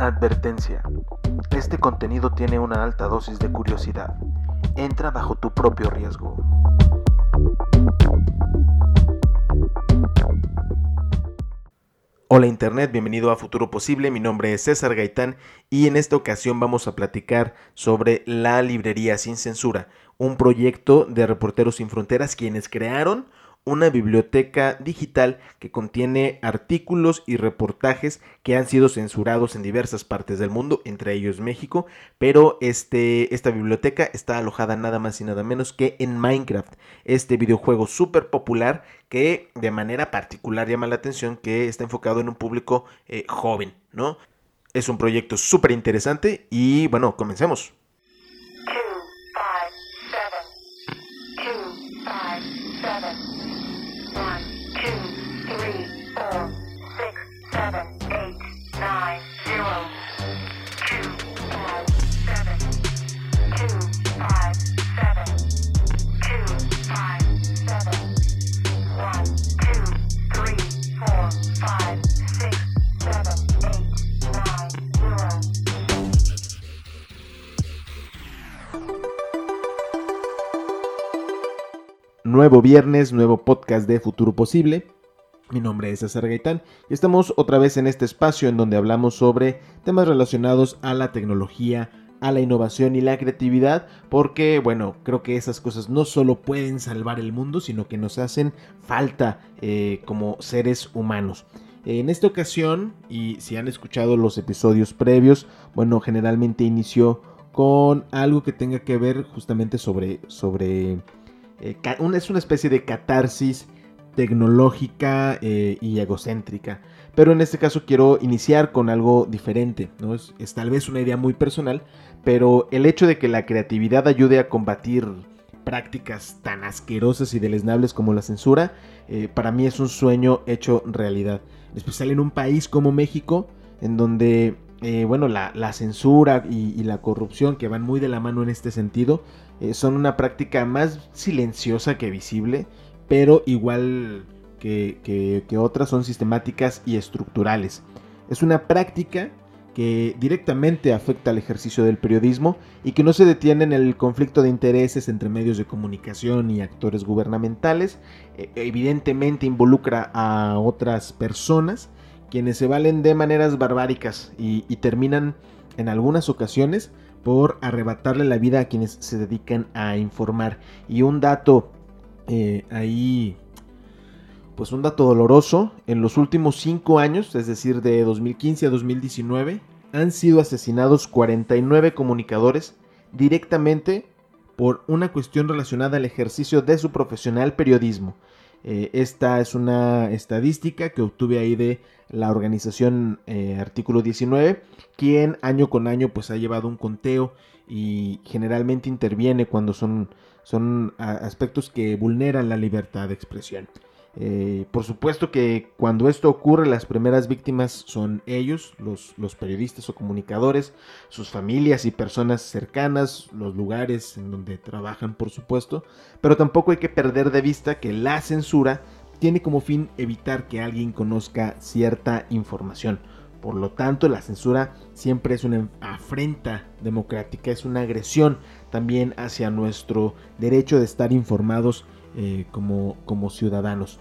Advertencia. Este contenido tiene una alta dosis de curiosidad. Entra bajo tu propio riesgo. Hola Internet, bienvenido a Futuro Posible, mi nombre es César Gaitán y en esta ocasión vamos a platicar sobre la librería sin censura, un proyecto de Reporteros sin Fronteras quienes crearon una biblioteca digital que contiene artículos y reportajes que han sido censurados en diversas partes del mundo, entre ellos México, pero este, esta biblioteca está alojada nada más y nada menos que en Minecraft, este videojuego súper popular que de manera particular llama la atención que está enfocado en un público eh, joven, ¿no? Es un proyecto súper interesante y bueno, comencemos. Nuevo viernes, nuevo podcast de Futuro Posible. Mi nombre es César Gaitán y estamos otra vez en este espacio en donde hablamos sobre temas relacionados a la tecnología, a la innovación y la creatividad, porque bueno, creo que esas cosas no solo pueden salvar el mundo, sino que nos hacen falta eh, como seres humanos. En esta ocasión, y si han escuchado los episodios previos, bueno, generalmente inició con algo que tenga que ver justamente sobre, sobre eh, es una especie de catarsis tecnológica eh, y egocéntrica. Pero en este caso quiero iniciar con algo diferente. ¿no? Es, tal vez una idea muy personal, pero el hecho de que la creatividad ayude a combatir prácticas tan asquerosas y deleznables como la censura, eh, para mí es un sueño hecho realidad. Especial en un país como México, en donde bueno, la, censura y, la corrupción que van muy de la mano en este sentido, eh, son una práctica más silenciosa que visible, pero igual que, otras son sistemáticas y estructurales. Es una práctica que directamente afecta al ejercicio del periodismo y que no se detiene en el conflicto de intereses entre medios de comunicación y actores gubernamentales. E, evidentemente involucra a otras personas quienes se valen de maneras barbáricas y terminan en algunas ocasiones por arrebatarle la vida a quienes se dedican a informar. Y un dato eh, ahí, pues un dato doloroso, en los últimos 5 años, es decir, de 2015 a 2019, han sido asesinados 49 comunicadores directamente por una cuestión relacionada al ejercicio de su profesional periodismo. Eh, esta es una estadística que obtuve ahí de la organización eh, Artículo 19, quien año con año pues ha llevado un conteo y generalmente interviene cuando son, son aspectos que vulneran la libertad de expresión. Eh, por supuesto que cuando esto ocurre, las primeras víctimas son ellos, los, los, periodistas o comunicadores, sus familias y personas cercanas, los lugares en donde trabajan, por supuesto, pero tampoco hay que perder de vista que la censura tiene como fin evitar que alguien conozca cierta información. Por lo tanto, la censura siempre es una afrenta democrática, es una agresión también hacia nuestro derecho de estar informados eh, como, como ciudadanos.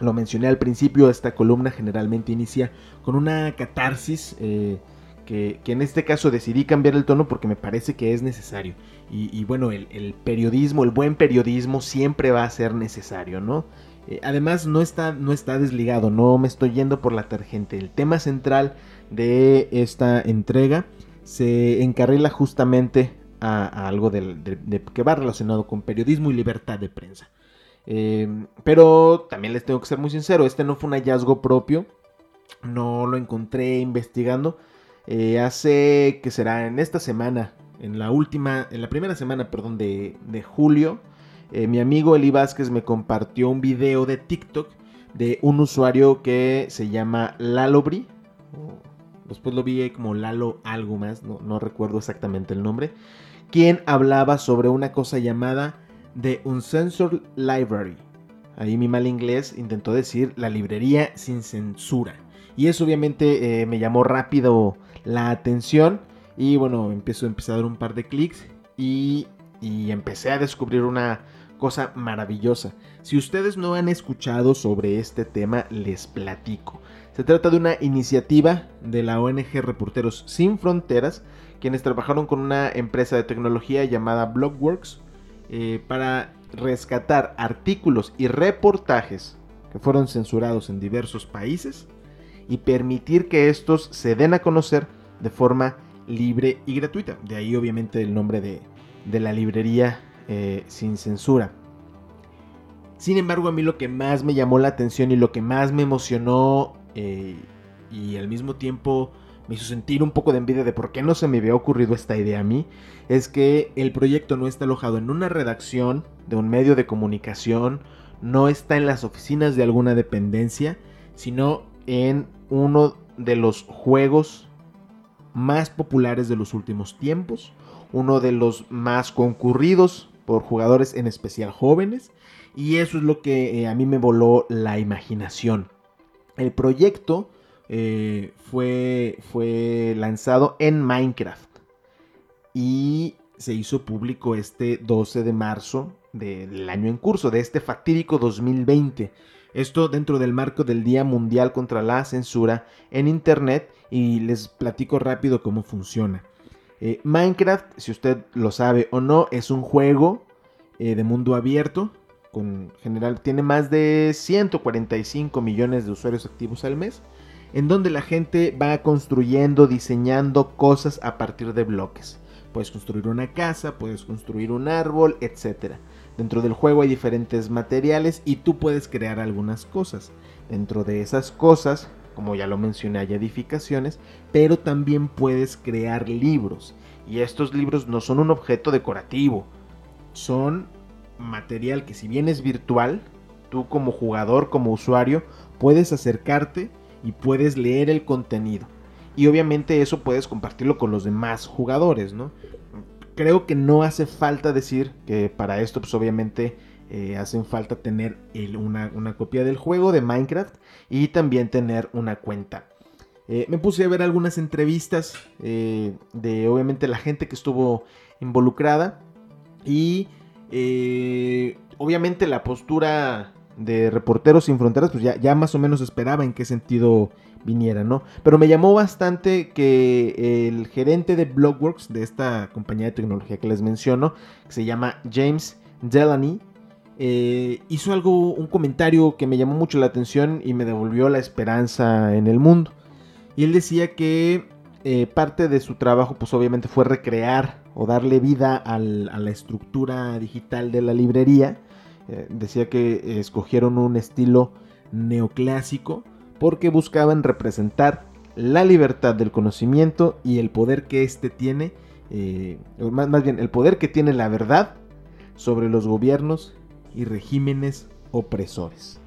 Lo mencioné al principio, esta columna generalmente inicia con una catarsis eh, que, en este caso decidí cambiar el tono porque me parece que es necesario. Y, bueno, el, periodismo, el buen periodismo siempre va a ser necesario, ¿no? Eh, además no está, no está desligado, no me estoy yendo por la tangente. El tema central de esta entrega se encarrila justamente a, algo que va relacionado con periodismo y libertad de prensa. Eh, pero también les tengo que ser muy sincero, este no fue un hallazgo propio, no lo encontré investigando. Eh, hace que será en esta semana, en la última, en la primera semana, perdón, de, julio, eh, mi amigo Eli Vázquez me compartió un video de TikTok de un usuario que se llama Lalobri. Después lo vi como Lalo algo más, no, recuerdo exactamente el nombre. Quien hablaba sobre una cosa llamada The Uncensored Library. Ahí mi mal inglés intentó decir la librería sin censura. Y eso obviamente eh, me llamó rápido la atención y bueno, empiezo, empecé a dar un par de clics y, y empecé a descubrir una cosa maravillosa. Si ustedes no han escuchado sobre este tema, les platico. Se trata de una iniciativa de la ONG Reporteros Sin Fronteras, quienes trabajaron con una empresa de tecnología llamada Blogworks eh, para rescatar artículos y reportajes que fueron censurados en diversos países y permitir que estos se den a conocer de forma libre y gratuita. De ahí obviamente el nombre de, la librería eh, sin censura. Sin embargo, a mí lo que más me llamó la atención y lo que más me emocionó eh, y al mismo tiempo me hizo sentir un poco de envidia de por qué no se me había ocurrido esta idea a mí, es que el proyecto no está alojado en una redacción de un medio de comunicación, no está en las oficinas de alguna dependencia, sino en uno de los juegos más populares de los últimos tiempos, uno de los más concurridos por jugadores en especial jóvenes y eso es lo que eh, a mí me voló la imaginación. El proyecto eh, fue, fue lanzado en Minecraft. Y se hizo público este 12 de marzo del año en curso, de este fatídico 2020. Esto dentro del marco del Día Mundial contra la Censura en Internet y les platico rápido cómo funciona. Eh, Minecraft, si usted lo sabe o no, es un juego de mundo abierto con general tiene más de 145 millones de usuarios activos al mes, en donde la gente va construyendo, diseñando cosas a partir de bloques. Puedes construir una casa, puedes construir un árbol, etc. Dentro del juego hay diferentes materiales y tú puedes crear algunas cosas. Dentro de esas cosas, como ya lo mencioné, hay edificaciones, pero también puedes crear libros. Y estos libros no son un objeto decorativo, son material que si bien es virtual, tú como jugador, como usuario, puedes acercarte y puedes leer el contenido. Y obviamente eso puedes compartirlo con los demás jugadores, ¿no? Creo que no hace falta decir que para esto pues obviamente eh, hacen falta tener una, copia del juego de Minecraft y también tener una cuenta. Eh, me puse a ver algunas entrevistas eh, de obviamente la gente que estuvo involucrada y obviamente la postura de Reporteros Sin Fronteras, pues ya, más o menos esperaba en qué sentido viniera, ¿no? Pero me llamó bastante que el gerente de Blogworks, de esta compañía de tecnología que les menciono, que se llama James Delaney, eh, hizo algo, un comentario que me llamó mucho la atención y me devolvió la esperanza en el mundo. Y él decía que eh, parte de su trabajo, pues obviamente fue recrear o darle vida a la estructura digital de la librería. Eh, decía que escogieron un estilo neoclásico porque buscaban representar la libertad del conocimiento y el poder que éste tiene, eh, más bien el poder que tiene la verdad sobre los gobiernos y regímenes opresores.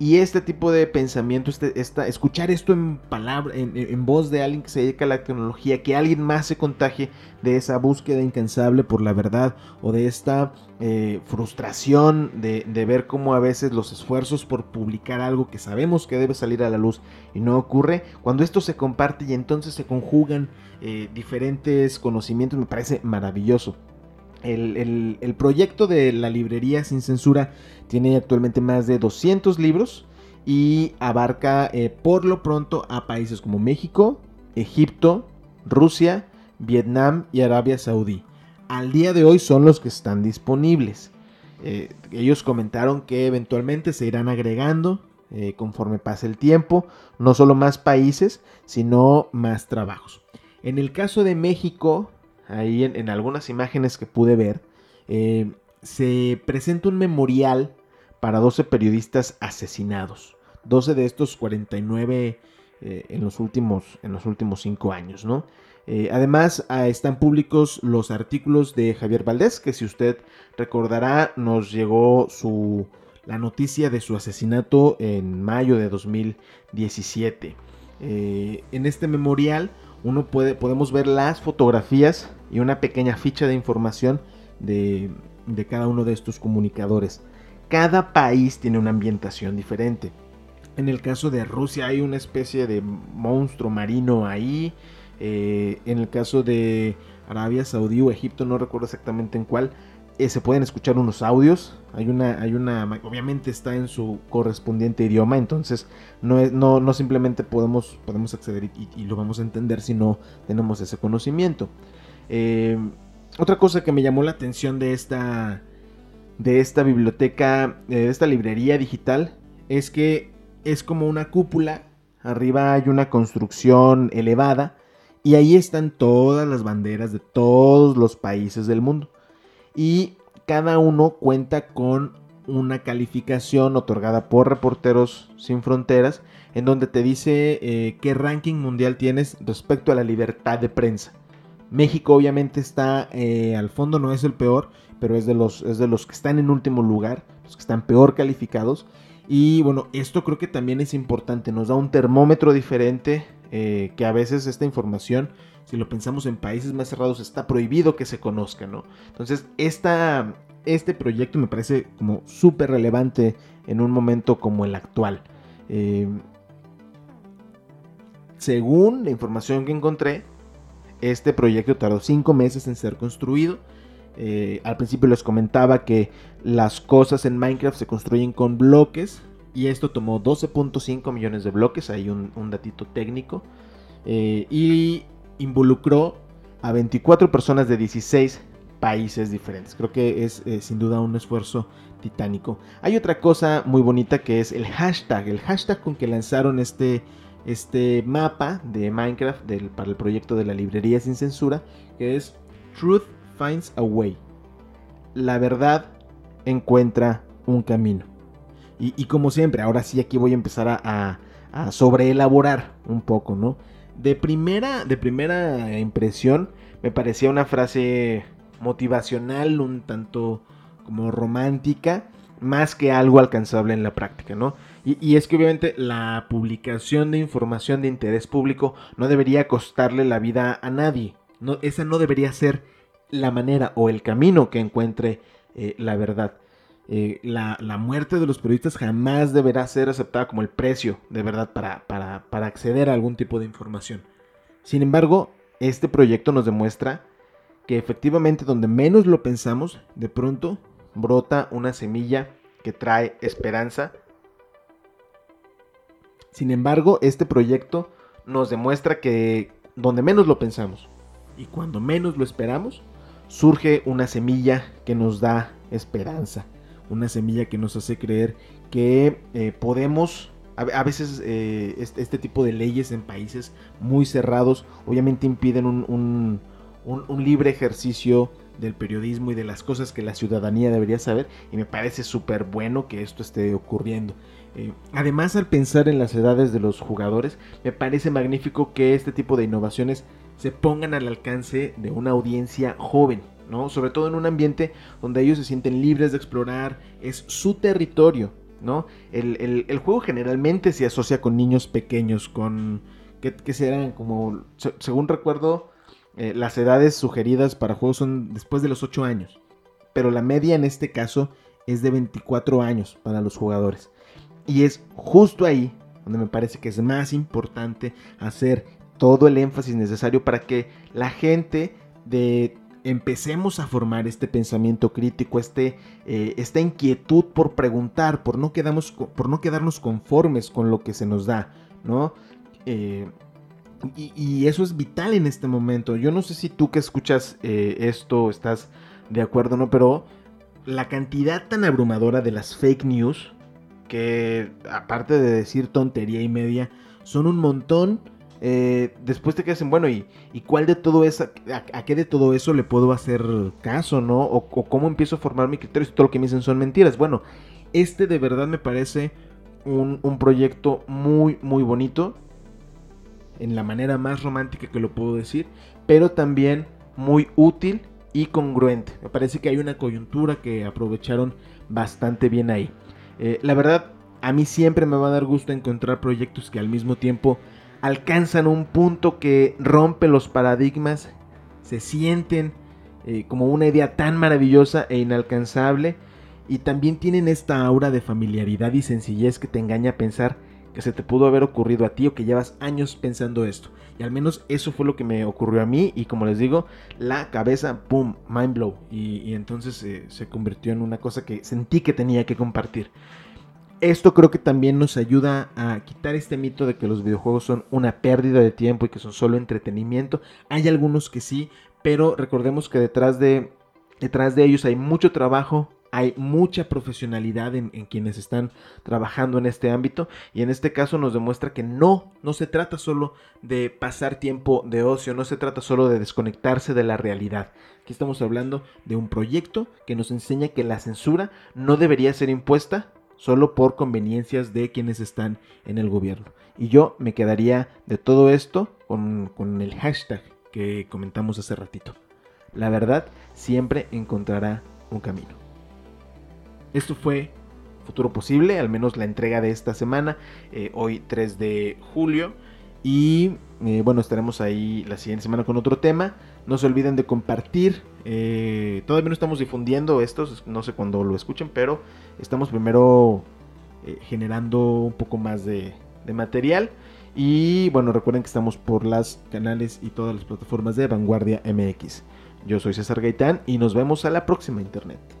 Y este tipo de pensamiento, este, escuchar esto en palabra, en, voz de alguien que se dedica a la tecnología, que alguien más se contagie de esa búsqueda incansable por la verdad o de esta eh, frustración de, ver cómo a veces los esfuerzos por publicar algo que sabemos que debe salir a la luz y no ocurre, cuando esto se comparte y entonces se conjugan eh, diferentes conocimientos, me parece maravilloso. El, proyecto de la librería sin censura tiene actualmente más de 200 libros y abarca eh, por lo pronto a países como México, Egipto, Rusia, Vietnam y Arabia Saudí. Al día de hoy son los que están disponibles. Eh, ellos comentaron que eventualmente se irán agregando eh, conforme pase el tiempo, no solo más países, sino más trabajos. En el caso de México, ahí en, algunas imágenes que pude ver, eh, se presenta un memorial para 12 periodistas asesinados. 12 de estos 49 eh, en, los últimos, en los últimos 5 años, ¿no? Eh, además, ah, están públicos los artículos de Javier Valdés, que si usted recordará, nos llegó su, la noticia de su asesinato en mayo de 2017. en este memorial uno puede, podemos ver las fotografías y una pequeña ficha de información de, cada uno de estos comunicadores. Cada país tiene una ambientación diferente. En el caso de Rusia hay una especie de monstruo marino ahí. Eh, en el caso de Arabia Saudí o Egipto, no recuerdo exactamente en cuál, eh, se pueden escuchar unos audios. Hay una, hay una, obviamente está en su correspondiente idioma, entonces no, no, no simplemente podemos, podemos acceder y, lo vamos a entender si no tenemos ese conocimiento. Eh, otra cosa que me llamó la atención de esta, de esta biblioteca, de esta librería digital, es que es como una cúpula. Arriba hay una construcción elevada y ahí están todas las banderas de todos los países del mundo. Y cada uno cuenta con una calificación otorgada por Reporteros Sin Fronteras en donde te dice eh, qué ranking mundial tienes respecto a la libertad de prensa. México obviamente está eh, al fondo, no es el peor, pero es de, los, es de los que están en último lugar, los que están peor calificados. Y bueno, esto creo que también es importante, nos da un termómetro diferente eh, que a veces esta información, si lo pensamos en países más cerrados, está prohibido que se conozca, ¿no? Entonces, esta, este proyecto me parece como súper relevante en un momento como el actual. Eh, según la información que encontré, este proyecto tardó cinco meses en ser construido. Eh, al principio les comentaba que las cosas en Minecraft se construyen con bloques y esto tomó 12.5 millones de bloques, hay un, datito técnico, eh, y involucró a 24 personas de 16 países diferentes. Creo que es eh, sin duda un esfuerzo titánico. Hay otra cosa muy bonita que es el hashtag, el hashtag con que lanzaron este, este mapa de Minecraft para el proyecto de la librería sin censura, que es Truth Finds a Way. La verdad encuentra un camino. Y, como siempre, ahora sí aquí voy a empezar a, a, sobreelaborar un poco, ¿no? De primera, de primera impresión me parecía una frase motivacional, un tanto como romántica, más que algo alcanzable en la práctica, ¿no? Y, es que obviamente la publicación de información de interés público no debería costarle la vida a nadie. Esa no debería ser la manera o el camino que encuentre eh, la verdad. Eh, la, muerte de los periodistas jamás deberá ser aceptada como el precio de verdad para, para, acceder a algún tipo de información. Sin embargo, este proyecto nos demuestra que efectivamente donde menos lo pensamos, de pronto brota una semilla que trae esperanza. Sin embargo, este proyecto nos demuestra que donde menos lo pensamos y cuando menos lo esperamos, surge una semilla que nos da esperanza una semilla que nos hace creer que eh, podemos, a, veces eh, este, tipo de leyes en países muy cerrados obviamente impiden un, libre ejercicio del periodismo y de las cosas que la ciudadanía debería saber y me parece súper bueno que esto esté ocurriendo. Eh, además, al pensar en las edades de los jugadores, me parece magnífico que este tipo de innovaciones se pongan al alcance de una audiencia joven. Sobre todo en un ambiente donde ellos se sienten libres de explorar, es su territorio, ¿no? El, juego generalmente se asocia con niños pequeños, con... que, serán como, según recuerdo, eh, las edades sugeridas para juegos son después de los 8 años. Pero la media en este caso es de 24 años para los jugadores. Y es justo ahí donde me parece que es más importante hacer todo el énfasis necesario para que la gente de empecemos a formar este pensamiento crítico, este, eh, esta inquietud por preguntar, por no, quedamos, por no quedarnos conformes con lo que se nos da, ¿no? Eh, y, eso es vital en este momento. Yo no sé si tú que escuchas eh, esto estás de acuerdo, ¿no? Pero la cantidad tan abrumadora de las fake news, que aparte de decir tontería y media, son un montón eh, después te quedas en, bueno, ¿y, y cuál de todo eso, a, qué de todo eso le puedo hacer caso, no? O, cómo empiezo a formar mi criterio si todo lo que me dicen son mentiras. Bueno, este de verdad me parece un, proyecto muy, muy bonito, en la manera más romántica que lo puedo decir, pero también muy útil y congruente. Me parece que hay una coyuntura que aprovecharon bastante bien ahí. Eh, la verdad, a mí siempre me va a dar gusto encontrar proyectos que al mismo tiempo alcanzan un punto que rompe los paradigmas, se sienten eh, como una idea tan maravillosa e inalcanzable y también tienen esta aura de familiaridad y sencillez que te engaña a pensar que se te pudo haber ocurrido a ti o que llevas años pensando esto. Y al menos eso fue lo que me ocurrió a mí y como les digo, la cabeza, ¡pum!, mind blow. Y, entonces eh, se convirtió en una cosa que sentí que tenía que compartir. Esto creo que también nos ayuda a quitar este mito de que los videojuegos son una pérdida de tiempo y que son solo entretenimiento. Hay algunos que sí, pero recordemos que detrás de, detrás de ellos hay mucho trabajo, hay mucha profesionalidad en, quienes están trabajando en este ámbito y en este caso nos demuestra que no, no se trata solo de pasar tiempo de ocio, no se trata solo de desconectarse de la realidad. Aquí estamos hablando de un proyecto que nos enseña que la censura no debería ser impuesta solo por conveniencias de quienes están en el gobierno. Y yo me quedaría de todo esto con, el hashtag que comentamos hace ratito. La verdad siempre encontrará un camino. Esto fue Futuro Posible, al menos la entrega de esta semana, eh, hoy 3 de julio. Y eh, bueno, estaremos ahí la siguiente semana con otro tema. No se olviden de compartir. Eh, todavía no estamos difundiendo estos, no sé cuándo lo escuchen, pero estamos primero generando un poco más de, de material. Y bueno, recuerden que estamos por las canales y todas las plataformas de Vanguardia MX. Yo soy César Gaitán y nos vemos a la próxima internet.